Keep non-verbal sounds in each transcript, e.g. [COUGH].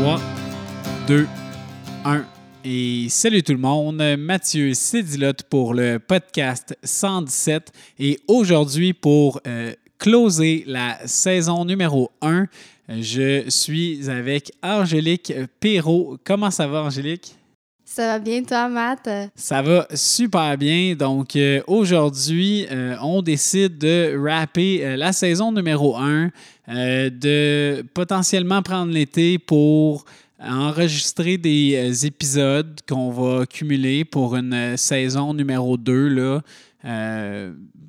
3, 2, 1. Et salut tout le monde, Mathieu Cédilotte pour le podcast 117. Et aujourd'hui, pour euh, closer la saison numéro 1, je suis avec Angélique Perrault. Comment ça va, Angélique? Ça va bien, toi, Matt? Ça va super bien. Donc, euh, aujourd'hui, euh, on décide de rapper euh, la saison numéro 1, de potentiellement prendre l'été pour enregistrer des épisodes qu'on va cumuler pour une saison numéro 2, là,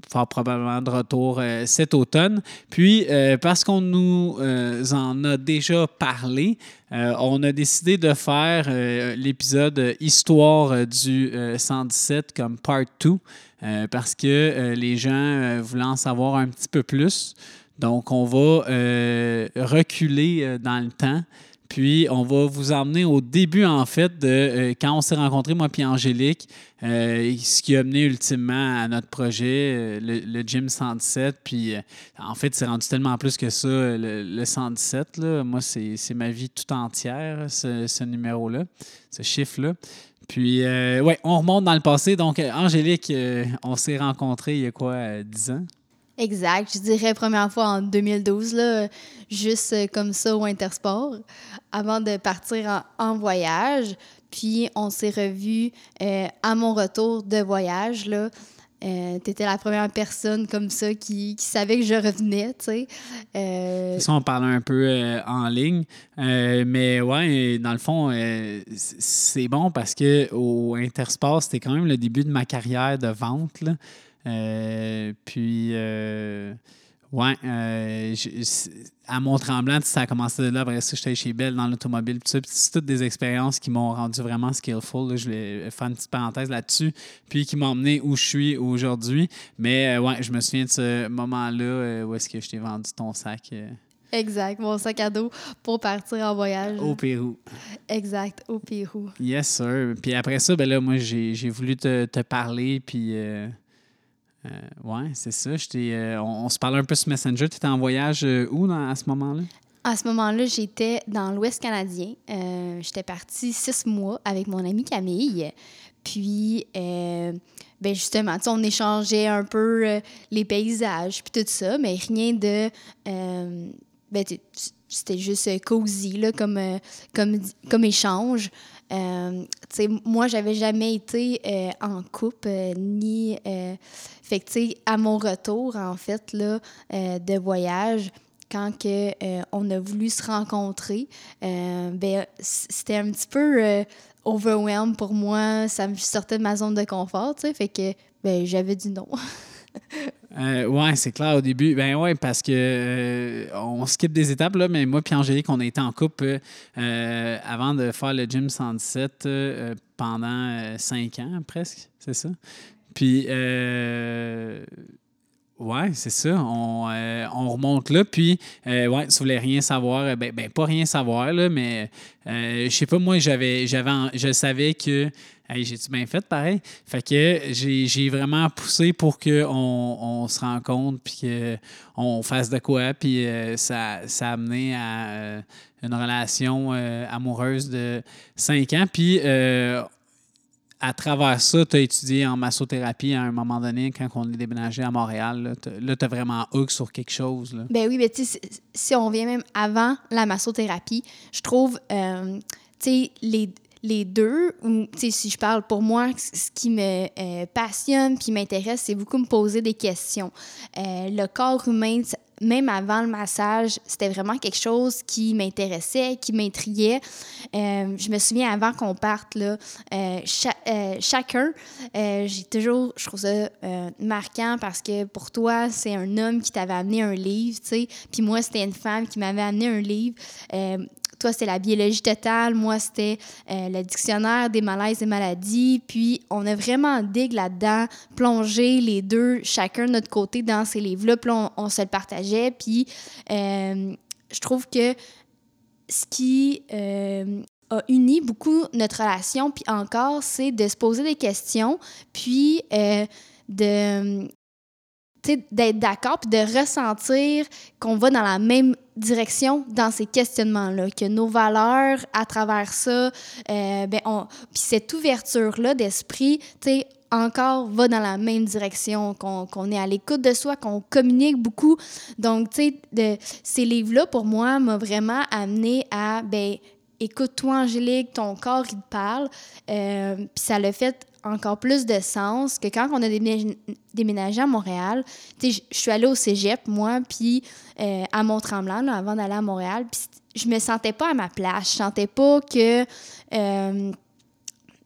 fort probablement de retour euh, cet automne. Puis, euh, parce qu'on nous euh, en a déjà parlé, on a décidé de faire l'épisode Histoire du 117 comme part 2, parce que les gens voulaient en savoir un petit peu plus. Donc, on va reculer dans le temps. Puis, on va vous emmener au début, en fait, de euh, quand on s'est rencontrés, moi puis Angélique, euh, ce qui a mené ultimement à notre projet, euh, le, Gym 117. Puis, en fait, c'est rendu tellement plus que ça, le, 117. Là. Moi, c'est ma vie tout entière, ce, numéro-là, ce chiffre-là. Puis, ouais, on remonte dans le passé. Donc, Angélique, on s'est rencontrés il y a quoi, 10 ans? Exact. Je dirais première fois en 2012, là, juste euh, comme ça au Intersport, avant de partir en, voyage. Puis on s'est revus euh, à mon retour de voyage. Là. Euh, tu étais la première personne comme ça qui, savait que je revenais, tu sais. Euh... Ça, on parlait un peu en ligne. mais ouais, dans le fond, c'est bon parce que au Intersport, c'était quand même le début de ma carrière de vente. Euh, puis, euh, ouais, euh, à Mont-Tremblant, ça a commencé de là. Après ça, j'étais chez Bell dans l'automobile. c'est toutes des expériences qui m'ont rendu vraiment skillful. Je vais faire une petite parenthèse là-dessus. Puis qui m'ont emmené où je suis aujourd'hui. Mais ouais, je me souviens de ce moment-là où est-ce que je t'ai vendu ton sac. Exact, mon sac à dos pour partir en voyage. Au Pérou. Exact, au Pérou. Yes, sir. Puis après ça, ben là, moi, j'ai voulu te, te parler, puis euh, oui, c'est ça. Euh, on, se parlait un peu sur Messenger. Tu étais en voyage euh, où à ce moment-là? À ce moment-là, j'étais dans l'Ouest canadien. j'étais partie six mois avec mon amie Camille. Puis, ben justement, on échangeait un peu les paysages puis tout ça, mais rien de... Ben, c'était juste cosy là, comme, comme, comme échange. Euh, moi, j'avais jamais été euh, en couple, euh, ni. fait que, à mon retour, en fait, là, de voyage, quand que, on a voulu se rencontrer, ben, c'était un petit peu overwhelmed pour moi. Ça me sortait de ma zone de confort, tu sais. Fait que, ben, j'avais dit non. [LAUGHS] Euh, oui, c'est clair au début. Ben ouais, parce que euh, on skip des étapes, là, mais moi et Angélique, on a été en couple euh, avant de faire le Gym 117 pendant cinq ans presque, c'est ça. Puis Ouais, c'est ça. On, remonte là. Puis, ouais, si vous voulez rien savoir, ben, ben, pas rien savoir, là, mais je sais pas, moi, j'avais, j'avais, je savais que Hey, j'ai-tu bien fait pareil? Fait que j'ai vraiment poussé pour qu'on on se rencontre puis qu'on fasse de quoi. Puis euh, ça, ça a amené à euh, une relation euh, amoureuse de cinq ans. Puis à travers ça, tu as étudié en massothérapie à un moment donné, quand on est déménagé à Montréal. Là, tu as vraiment hook sur quelque chose. Là. Ben oui, mais tu sais, si on vient même avant la massothérapie, je trouve, tu sais, les les deux, ou si je parle pour moi, ce qui me euh, passionne puis m'intéresse, c'est beaucoup me poser des questions. Euh, le corps humain, même avant le massage, c'était vraiment quelque chose qui m'intéressait, qui m'intriguait. Euh, je me souviens avant qu'on parte, là, chacun, j'ai toujours, je trouve ça marquant parce que pour toi, c'est un homme qui t'avait amené un livre, tu sais, puis moi, c'était une femme qui m'avait amené un livre. Toi, c'était la biologie totale. Moi, c'était euh, le dictionnaire des malaises et maladies. Puis, on a vraiment digue là-dedans, plongé les deux, chacun de notre côté, dans ces livres-là. Puis, on, se le partageait. Puis, euh, je trouve que ce qui euh, a uni beaucoup notre relation, puis encore, c'est de se poser des questions, puis de d'être d'accord puis de ressentir qu'on va dans la même direction dans ces questionnements-là, que nos valeurs, à travers ça, euh, ben puis cette ouverture-là d'esprit, tu encore va dans la même direction, qu'on est à l'écoute de soi, qu'on communique beaucoup. Donc, tu sais, ces livres-là, pour moi, m'ont vraiment amené à, ben écoute-toi, Angélique, ton corps, il te parle. Euh, puis ça l'a fait encore plus de sens que quand on a déménagé à Montréal, tu sais, je suis allée au cégep, moi, puis euh, à Mont-Tremblant, avant d'aller à Montréal, puis je me sentais pas à ma place. Je sentais pas que... Euh,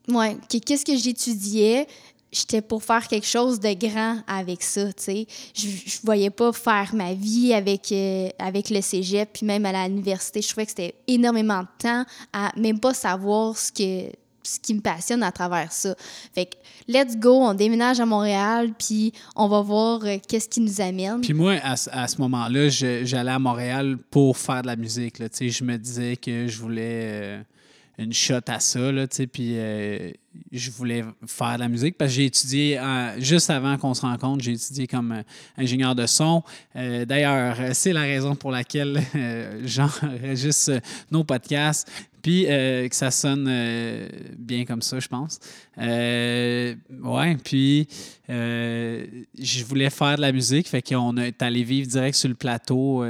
ouais, qu'est-ce que j'étudiais, j'étais pour faire quelque chose de grand avec ça, tu sais. Je, je voyais pas faire ma vie avec, euh, avec le cégep, puis même à l'université. Je trouvais que c'était énormément de temps à même pas savoir ce que ce qui me passionne à travers ça. Fait que, let's go, on déménage à Montréal, puis on va voir euh, qu'est-ce qui nous amène. Puis moi, à, à ce moment-là, j'allais à Montréal pour faire de la musique. Là. Je me disais que je voulais euh, une shot à ça, là, puis je voulais faire de la musique parce que j'ai étudié, juste avant qu'on se rencontre, j'ai étudié comme euh, ingénieur de son. Euh, d'ailleurs, c'est la raison pour laquelle [LAUGHS] euh, j'enregistre nos podcasts, puis que ça sonne bien comme ça, je pense. ouais, puis je voulais faire de la musique, fait qu'on est allé vivre direct sur le plateau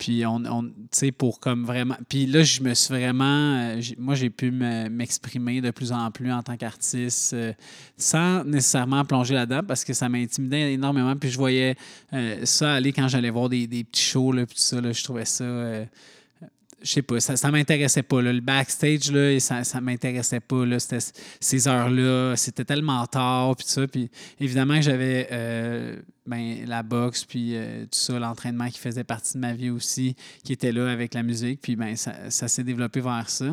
puis, on, on sais, pour comme vraiment. Puis là, je me suis vraiment. Euh, moi, j'ai pu m'exprimer de plus en plus en tant qu'artiste euh, sans nécessairement plonger là-dedans parce que ça m'intimidait énormément. Puis je voyais euh, ça aller quand j'allais voir des, des, petits shows, là, puis tout ça. Là, je trouvais ça je sais pas, ça, ça m'intéressait pas. Le backstage, là, ça, ça m'intéressait pas. Là, ces heures-là, c'était tellement tard, puis ça. Puis évidemment, j'avais ben, la boxe, puis euh, tout ça, l'entraînement qui faisait partie de ma vie aussi, qui était là avec la musique. Puis ben, ça, ça s'est développé vers ça.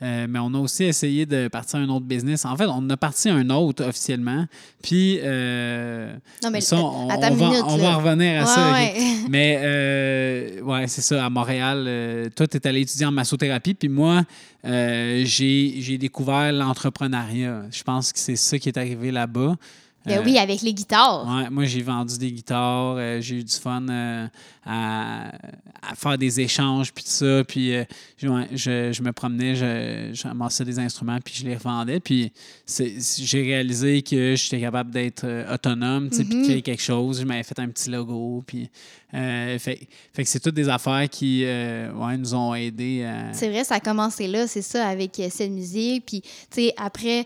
Euh, mais on a aussi essayé de partir à un autre business. En fait, on a parti à un autre officiellement. Puis, euh, non, mais ça, on, va, on va revenir à ça. [LAUGHS] Mais, ouais, c'est ça, à Montréal, toi, tu es allé étudier en massothérapie. Puis moi, j'ai découvert l'entrepreneuriat. Je pense que c'est ça qui est arrivé là-bas. Ben oui, euh, avec les guitares. Ouais, moi, j'ai vendu des guitares. Euh, j'ai eu du fun euh, à, faire des échanges, puis tout ça. Puis je, je, me promenais, je, des instruments, puis je les revendais. Puis j'ai réalisé que j'étais capable d'être autonome, puis de mm-hmm. créer quelque chose. Je m'avais fait un petit logo. Puis, fait, fait, que c'est toutes des affaires qui ouais, nous ont aidés. C'est vrai, ça a commencé là, c'est ça, avec cette musique. Puis, tu sais, après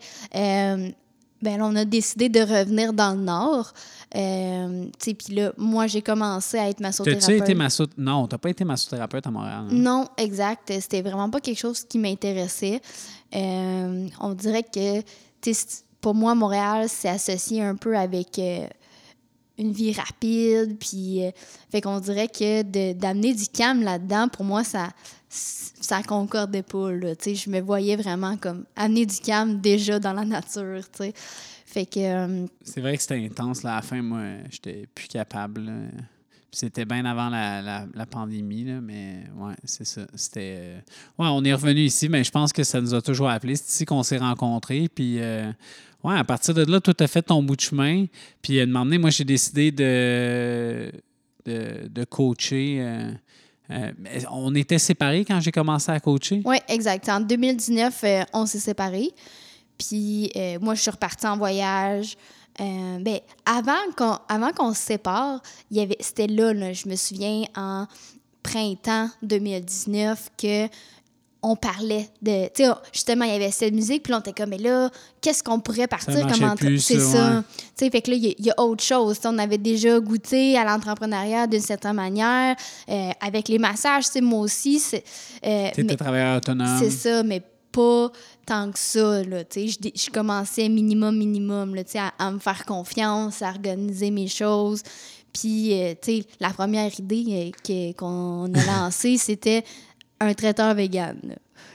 ben on a décidé de revenir dans le Nord. Euh, puis là, moi, j'ai commencé à être massothérapeute. T'as-tu été massothérapeute? Non, t'as pas été massothérapeute à Montréal. Hein? Non, exact. C'était vraiment pas quelque chose qui m'intéressait. Euh, on dirait que, pour moi, Montréal, c'est associé un peu avec euh, une vie rapide. Puis, fait qu'on dirait que d'amener du calme là-dedans, pour moi, ça ça concordait pas. Là, je me voyais vraiment comme amener du calme déjà dans la nature. Fait que. Euh, c'est vrai que c'était intense. Là, à la fin, moi, j'étais plus capable. C'était bien avant la, pandémie, là, mais ouais, c'est ça. C'était. Euh, ouais, on est revenu ici, mais je pense que ça nous a toujours appelé. C'est ici qu'on s'est rencontrés. Puis, euh, ouais, à partir de là, tout a fait ton bout de chemin. Puis, à un moment donné, moi, j'ai décidé de, de, coacher. On était séparés quand j'ai commencé à coacher? Oui, exact. En 2019, euh, on s'est séparés. Puis euh, moi, je suis repartie en voyage. ben, avant qu'on avant qu'on se sépare, c'était là, là, je me souviens, en printemps 2019, que on parlait de. Tu sais, justement, il y avait cette musique, puis on était comme, mais là, qu'est-ce qu'on pourrait partir comme C'est ça. Tu sais, fait que là, il y, a autre chose. on avait déjà goûté à l'entrepreneuriat d'une certaine manière, euh, avec les massages, tu sais, moi aussi. Euh, tu étais travailleur autonome. C'est ça, mais pas tant que ça, là, tu sais. Je, commençais minimum, minimum, là, tu sais, à, me faire confiance, à organiser mes choses. Puis, euh, tu sais, la première idée qu'on a [LAUGHS] lancée, c'était un traiteur vegan.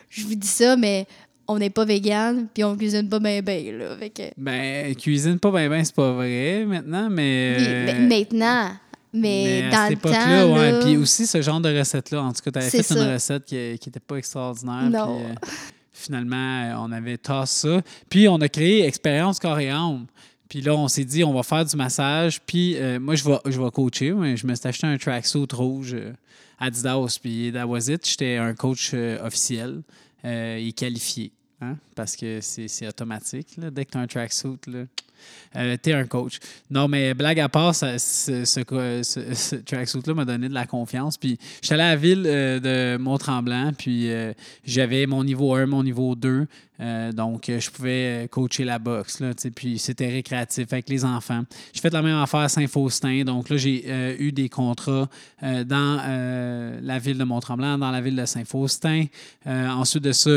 Je vous dis ça, mais on n'est pas vegan, puis on cuisine pas bien bien, là. Ben, cuisine pas bien bien, c'est pas vrai maintenant, mais... Oui, euh, maintenant, mais, dans le temps, là... Puis aussi, ce genre de recette-là, en tout cas, tu avais fait une recette qui n'était pas extraordinaire, non. Euh, finalement, on avait tassé ça. Puis on a créé Expérience Corps Puis là, on s'est dit, on va faire du massage. Puis moi, je vais, je vais coacher. je me suis acheté un tracksuit rouge Adidas. Puis d'Awazit, j'étais un coach officiel et qualifié. Hein, parce que c'est automatique. Dès que tu as un tracksuit, euh, un coach. Non, mais blague à part, ce, ce, tracksuit-là m'a donné de la confiance. Puis j'étais allé à la ville euh, de Mont-Tremblant, puis euh, j'avais mon niveau 1, mon niveau 2. Euh, donc, je pouvais coacher la boxe. Là, puis c'était récréatif avec les enfants. J'ai fait la même affaire à Saint-Faustin. Donc là, j'ai eu des contrats dans la ville de Mont-Tremblant, dans la ville de Saint-Faustin. ensuite de ça,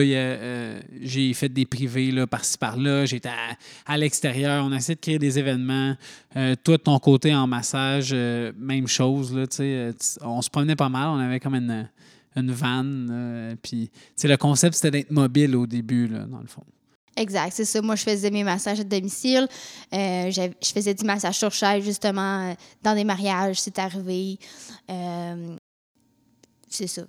j'ai fait des privés par-ci par-là. J'étais à, à l'extérieur. On a de créer des événements. Euh, toi, de ton côté, en massage, euh, même chose. Là, euh, on se promenait pas mal. On avait comme une, une van. puis, le concept, c'était d'être mobile au début, là, dans le fond. Exact, c'est ça. Moi, je faisais mes massages à domicile. je faisais du massage sur chaise, justement, dans des mariages, c'est arrivé. c'est ça.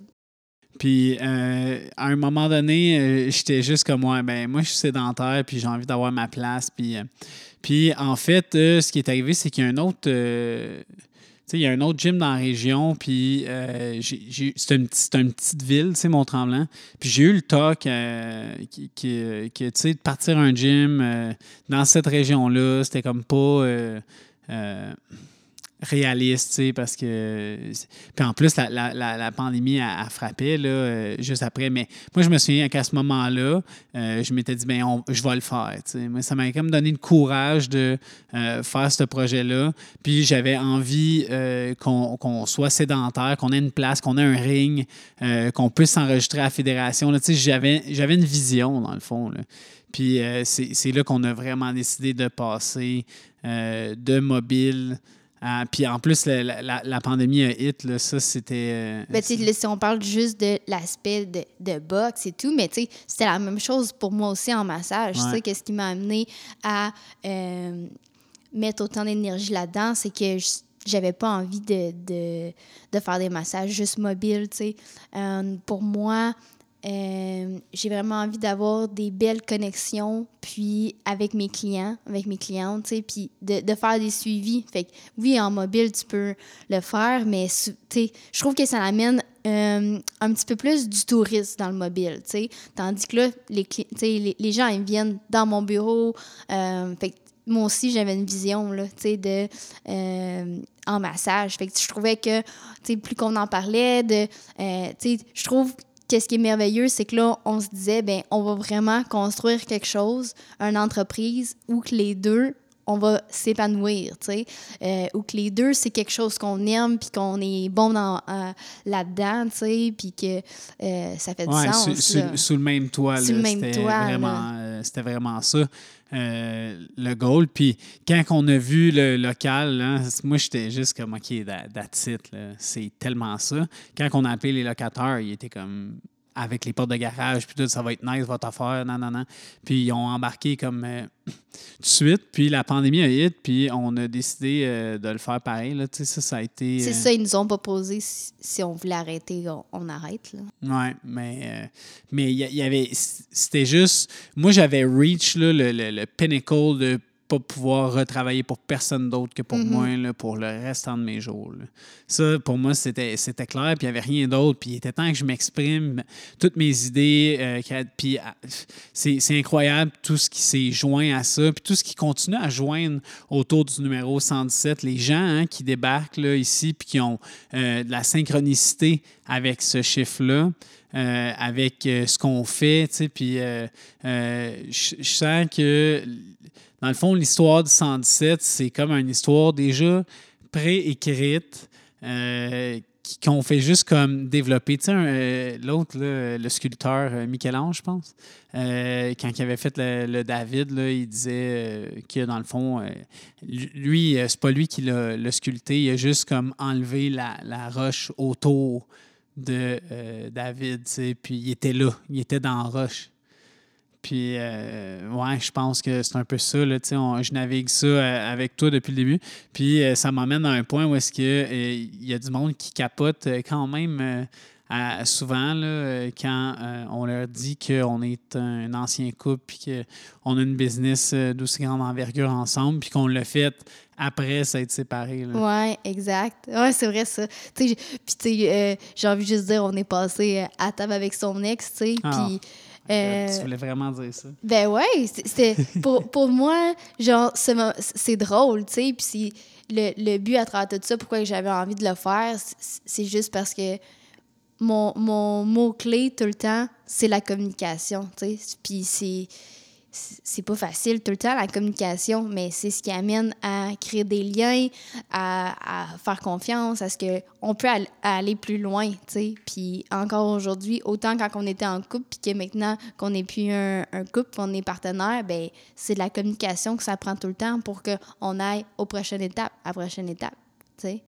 Puis à un moment donné, j'étais juste comme moi, ben moi je suis sédentaire, puis j'ai envie d'avoir ma place, puis puis en fait, euh, ce qui est arrivé, c'est qu'il y a un autre. Euh, il y a un autre gym dans la région, puis euh, c'est une, petite ville, sais, Mont-Tremblant. Puis j'ai eu le talk qui, de partir un gym dans cette région-là, c'était comme pas réaliste, parce que. Puis en plus, la, pandémie a, frappé là, euh, juste après. Mais moi, je me souviens qu'à ce moment-là, euh, je m'étais dit, ben je vais le faire. Mais ça m'a quand même donné le courage de euh, faire ce projet-là. Puis j'avais envie qu'on soit sédentaire, qu'on ait une place, qu'on ait un ring, qu'on puisse s'enregistrer à la fédération. J'avais une vision, dans le fond. Puis c'est là qu'on a vraiment décidé de passer de mobile ah, puis en plus, la, pandémie a hit, là, ça, c'était. Euh, ben, si on parle juste de l'aspect de, de, boxe et tout, mais c'était la même chose pour moi aussi en massage. Ouais. Qu'est-ce qui m'a amené à euh, mettre autant d'énergie là-dedans, c'est que j'avais pas envie de, de, de, faire des massages juste mobiles. Euh, pour moi, euh, j'ai vraiment envie d'avoir des belles connexions, puis avec mes clients, avec mes clientes, tu sais, puis de, de, faire des suivis. Fait que, oui, en mobile, tu peux le faire, mais, tu sais, je trouve que ça amène euh, un petit peu plus du tourisme dans le mobile, tu sais. Tandis que là, les, les, les gens, ils viennent dans mon bureau. Euh, fait que moi aussi, j'avais une vision, là, tu sais, de... en massage. Fait que je trouvais que, tu sais, plus qu'on en parlait, de... tu sais, je trouve qu'est-ce qui est merveilleux, c'est que là, on se disait, ben, on va vraiment construire quelque chose, une entreprise où que les deux, on va s'épanouir, tu sais, euh, ou que les deux, c'est quelque chose qu'on aime, puis qu'on est bon dans, euh, là-dedans, tu sais, puis que euh, ça fait du sens. Sous, le même toit, sous le même c'était vraiment, c'était vraiment ça. Le goal. Puis quand on a vu le local, hein, moi, j'étais juste comme, OK, that's it. C'est tellement ça. Quand on a appelé les locataires, ils étaient comme avec les portes de garage, puis tout, ça va être nice votre affaire, non, non, non. Puis ils ont embarqué comme euh, [COUGHS] tout de suite, puis la pandémie a hit, puis on a décidé euh, de le faire pareil, là, tu sais, ça, ça a été... C'est euh, ça, ils nous ont proposé, si, si on voulait arrêter, on, arrête, là. Ouais, mais mais il y, avait... C'était juste... Moi, j'avais reach, là, le, le, le pinnacle de pas pouvoir retravailler pour personne d'autre que pour mm-hmm. moi pour le restant de mes jours. Ça, pour moi, c'était, c'était clair, puis il n'y avait rien d'autre. Puis il était temps que je m'exprime toutes mes idées. Euh, puis ah, c'est, incroyable tout ce qui s'est joint à ça, puis tout ce qui continue à joindre autour du numéro 117. Les gens hein, qui débarquent là, ici, puis qui ont euh, de la synchronicité avec ce chiffre-là. Euh, avec ce qu'on fait, tu sais, puis je sens que dans le fond, l'histoire du 117, c'est comme une histoire déjà préécrite euh, qu'on fait juste comme développer. Tu sais, euh, l'autre, le sculpteur euh, Michel-Ange, je pense, quand il avait fait le, David, il disait que dans le fond, lui, c'est pas lui qui l'a sculpté, il a juste comme enlevé la, la roche autour de David, tu sais, puis il était là, il était dans la roche. Puis, euh, ouais, je pense que c'est un peu ça. Là, je navigue ça euh, avec toi depuis le début. Puis, euh, ça m'amène à un point où est-ce qu'il y a du monde qui capote quand même souvent, là, quand on leur dit qu'on est un, ancien couple, puis qu'on a une business d'aussi grande envergure ensemble, puis qu'on l'a fait après s'être séparés. Oui, exact. Oui, c'est vrai ça. Puis, tu sais, j'ai envie juste de dire, on est passé à table avec son ex, tu sais, ah. puis euh, tu voulais vraiment dire ça? Ben ouais, c'est [LAUGHS] pour, pour moi, genre, c'est drôle, tu sais, puis le, le but à travers tout ça, pourquoi j'avais envie de le faire, c'est juste parce que mon, mon mot-clé tout le temps, c'est la communication, tu sais, puis c'est c'est pas facile tout le temps, la communication, mais c'est ce qui amène à créer des liens, à, faire confiance, à ce qu'on peut aller plus loin, tu sais. Puis encore aujourd'hui, autant quand on était en couple, puis que maintenant qu'on n'est plus un, couple, qu'on est partenaire, ben c'est de la communication que ça prend tout le temps pour qu'on aille aux prochaines étapes, à la prochaine étape, tu sais.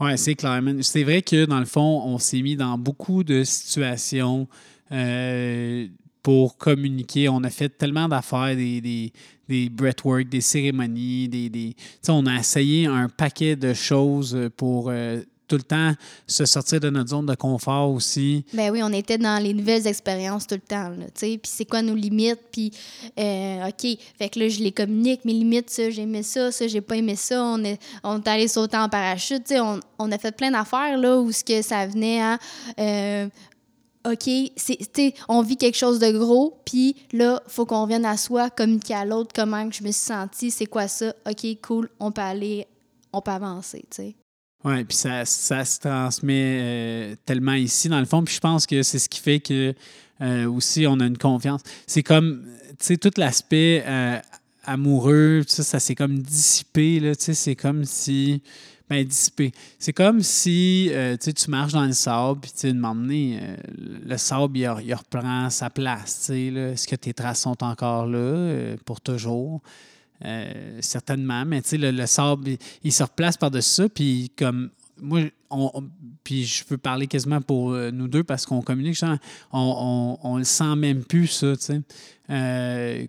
Oui, c'est clair. C'est vrai que dans le fond, on s'est mis dans beaucoup de situations euh, pour communiquer. On a fait tellement d'affaires, des, des, des breathwork, des cérémonies, des, des on a essayé un paquet de choses pour euh, tout le temps se sortir de notre zone de confort aussi. Ben oui, on était dans les nouvelles expériences tout le temps, tu sais. Puis c'est quoi nos limites, puis euh, OK, fait que là, je les communique, mes limites, ça, j'ai aimé ça, ça, j'ai pas aimé ça, on est, on est allé sauter en parachute, tu sais, on, on, a fait plein d'affaires, là, où ce que ça venait à... Euh, OK, c'est, on vit quelque chose de gros, puis là, faut qu'on revienne à soi, communiquer à l'autre comment je me suis sentie, c'est quoi ça, OK, cool, on peut aller, on peut avancer, tu sais. Oui, puis ça, ça, se transmet euh, tellement ici, dans le fond, puis je pense que c'est ce qui fait que euh, aussi on a une confiance. C'est comme, tu sais, tout l'aspect euh, amoureux, ça, s'est comme dissipé, tu sais, c'est comme si ben, dissipé. C'est comme si euh, tu marches dans le sable, puis tu donné, euh, le sable, il, reprend sa place. Est-ce que tes traces sont encore là euh, pour toujours? certainement, mais le, le sable, il, se replace par-dessus ça, puis comme moi, on, puis je peux parler quasiment pour nous deux parce qu'on communique, on, on, on, le sent même plus, ça, tu sais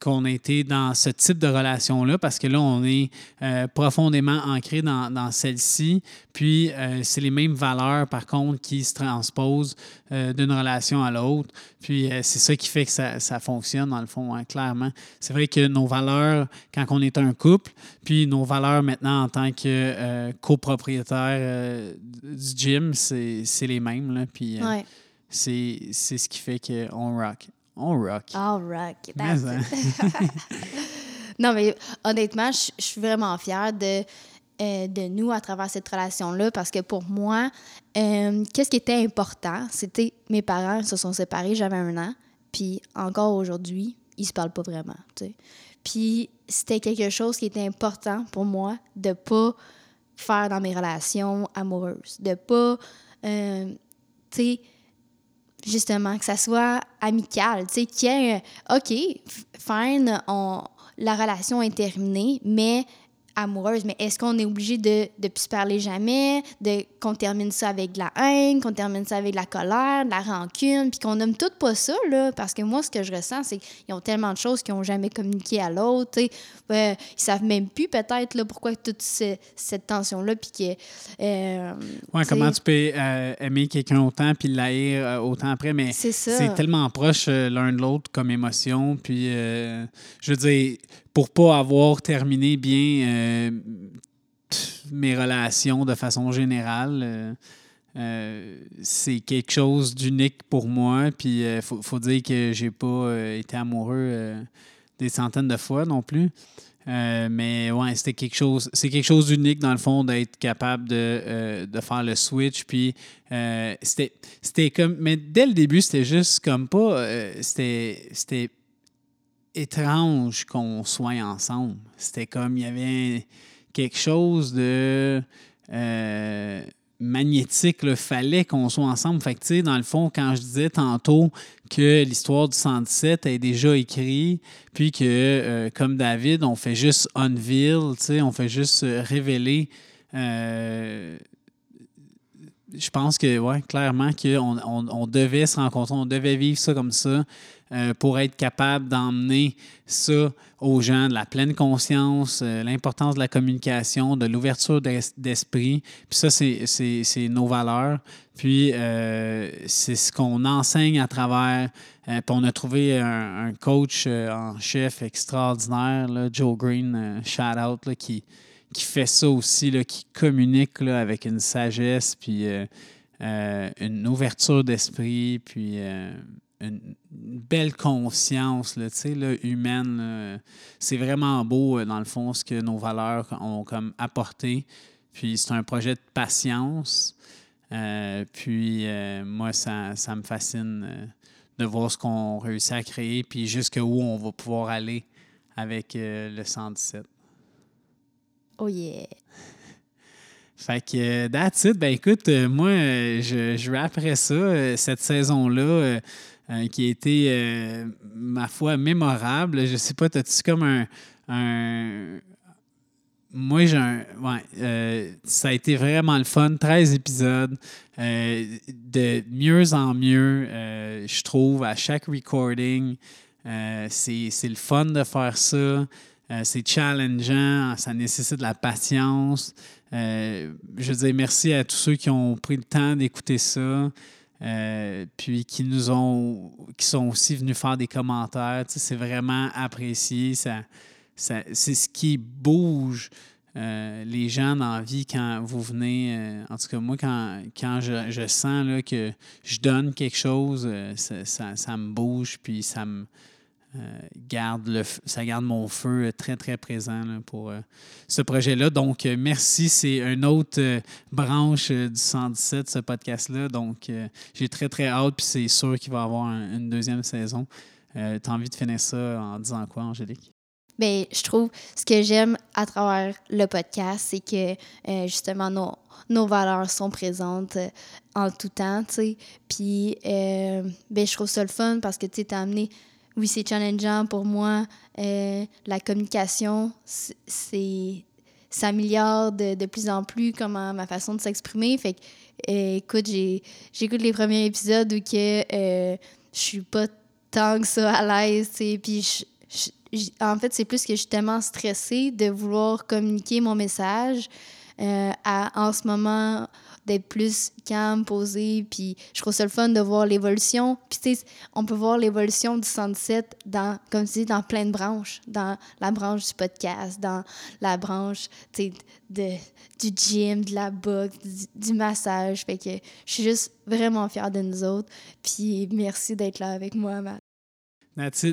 qu'on a été dans ce type de relation-là parce que là, on est euh, profondément ancré dans, celle-ci. Puis, euh, c'est les mêmes valeurs, par contre, qui se transposent euh, d'une relation à l'autre. Puis, c'est ça qui fait que ça, fonctionne, dans le fond, hein, clairement. C'est vrai que nos valeurs, quand on est un couple, puis nos valeurs maintenant en tant que copropriétaire du gym, c'est les mêmes. Là, puis, c'est ce qui fait qu'on rock. On rock. All rock. That's [LAUGHS] non, mais honnêtement, je suis vraiment fière de, euh, de nous à travers cette relation-là parce que pour moi, euh, qu'est-ce qui était important? C'était mes parents se sont séparés, j'avais un an, puis encore aujourd'hui, ils se parlent pas vraiment. Puis c'était quelque chose qui était important pour moi de pas faire dans mes relations amoureuses, de pas, euh, tu sais, justement, que ça soit amical, tu sais, qu'il OK, fine, on, la relation est terminée, mais amoureuse, mais est-ce qu'on est obligé de ne plus se parler jamais, de qu'on termine ça avec de la haine, qu'on termine ça avec de la colère, de la rancune, puis qu'on nomme tout pas ça, là, parce que moi, ce que je ressens, c'est qu'ils ont tellement de choses qu'ils n'ont jamais communiqué à l'autre. Euh, ils savent même plus, peut-être, là, pourquoi toute cette tension-là, puis que... Euh, ouais, comment tu peux euh, aimer quelqu'un autant, puis l'haïr euh, autant après, mais c'est tellement proche l'un de l'autre comme émotion, puis je veux dire pour pas avoir terminé bien euh, mes relations de façon générale. Euh, euh, c'est quelque chose d'unique pour moi. Puis il faut, dire que j'ai pas été amoureux des centaines de fois non plus. mais ouais, c'était quelque chose. C'est quelque chose d'unique dans le fond d'être capable de, de, faire le switch. Puis c'était comme. Mais dès le début, c'était juste comme pas. c'était étrange qu'on soit ensemble. C'était comme il y avait quelque chose de euh, magnétique. Il fallait qu'on soit ensemble. Fait que, dans le fond, quand je disais tantôt que l'histoire du 117 est déjà écrite, puis que, euh, comme David, on fait juste unveil, on fait juste révéler euh, je pense que, ouais, clairement, qu'on on, on devait se rencontrer, on devait vivre ça comme ça euh, pour être capable d'emmener ça aux gens, de la pleine conscience, euh, l'importance de la communication, de l'ouverture d'esprit. Puis ça, c'est nos valeurs. Puis euh, c'est ce qu'on enseigne à travers. puis on a trouvé un, coach en chef extraordinaire, Joe Green, shout out, là, qui, qui fait ça aussi, là, qui communique là, avec une sagesse, puis euh, euh, une ouverture d'esprit, puis euh, une, belle conscience là, là, humaine. C'est vraiment beau, dans le fond, ce que nos valeurs ont comme apporté. Puis c'est un projet de patience. puis moi, ça, ça, me fascine de voir ce qu'on réussit à créer, puis jusqu'où on va pouvoir aller avec le 117. Oh yeah! Fait que, that's it. Ben écoute, euh, moi, euh, je, je après ça, euh, cette saison-là, qui a été, ma foi, mémorable. Je sais pas, as-tu comme un, moi, j'ai un. Ouais, ça a été vraiment le fun. 13 épisodes. de mieux en mieux, je trouve, à chaque recording. c'est le fun de faire ça. Euh, c'est challengeant, ça nécessite de la patience. Euh, je veux dire merci à tous ceux qui ont pris le temps d'écouter ça. Euh, puis qui nous ont qui sont aussi venus faire des commentaires. c'est vraiment apprécié. Ça, c'est ce qui bouge les gens dans la vie quand vous venez. en tout cas, moi, quand, quand je, sens là, que je donne quelque chose, ça, ça, me bouge, puis ça me, garde le, ça garde mon feu très, très présent pour euh, ce projet-là. Donc, euh, merci. C'est une autre branche du 117, ce podcast-là. Donc, j'ai très, très hâte. Puis c'est sûr qu'il va y avoir une deuxième saison. tu as envie de finir ça en disant quoi, Angélique? Bien, je trouve ce que j'aime à travers le podcast, c'est que justement nos, nos valeurs sont présentes en tout temps. Puis, ben, je trouve ça le fun parce que tu as amené oui, c'est challengeant pour moi. Euh, la communication, c'est s'améliore de, de, plus en plus comment ma façon de s'exprimer. Fait que, euh, écoute, j'écoute les premiers épisodes où que euh, je suis pas tant que ça à l'aise, puis en fait, c'est plus que je suis tellement stressée de vouloir communiquer mon message à, en ce moment d'être plus calme, posé. Puis je trouve ça le fun de voir l'évolution. Puis tu sais, on peut voir l'évolution du sunset dans, comme tu dis, dans plein de branches. Dans la branche du podcast, dans la branche, tu de, du gym, de la boxe, du, massage. Fait que je suis juste vraiment fière de nous autres. Puis merci d'être là avec moi, Matt.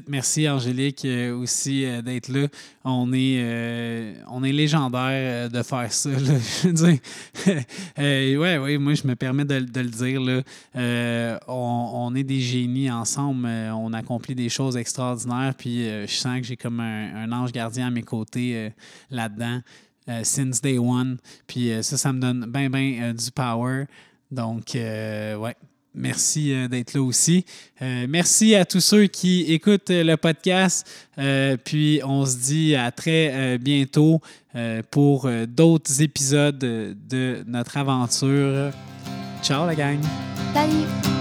Merci Angélique euh, aussi euh, d'être là. On est, euh, on est légendaire de faire ça. [LAUGHS] Je veux dire, [LAUGHS] ouais, ouais, moi je me permets de, le dire. Là. On, est des génies ensemble. on accomplit des choses extraordinaires. Puis je sens que j'ai comme un, ange gardien à mes côtés là-dedans. since day one. Puis ça, ça me donne bien, bien du power. Donc, ouais, Merci euh, d'être là aussi. Euh, merci à tous ceux qui écoutent le podcast. Euh, puis on se dit à très bientôt pour d'autres épisodes de notre aventure. Ciao la gang. Salut.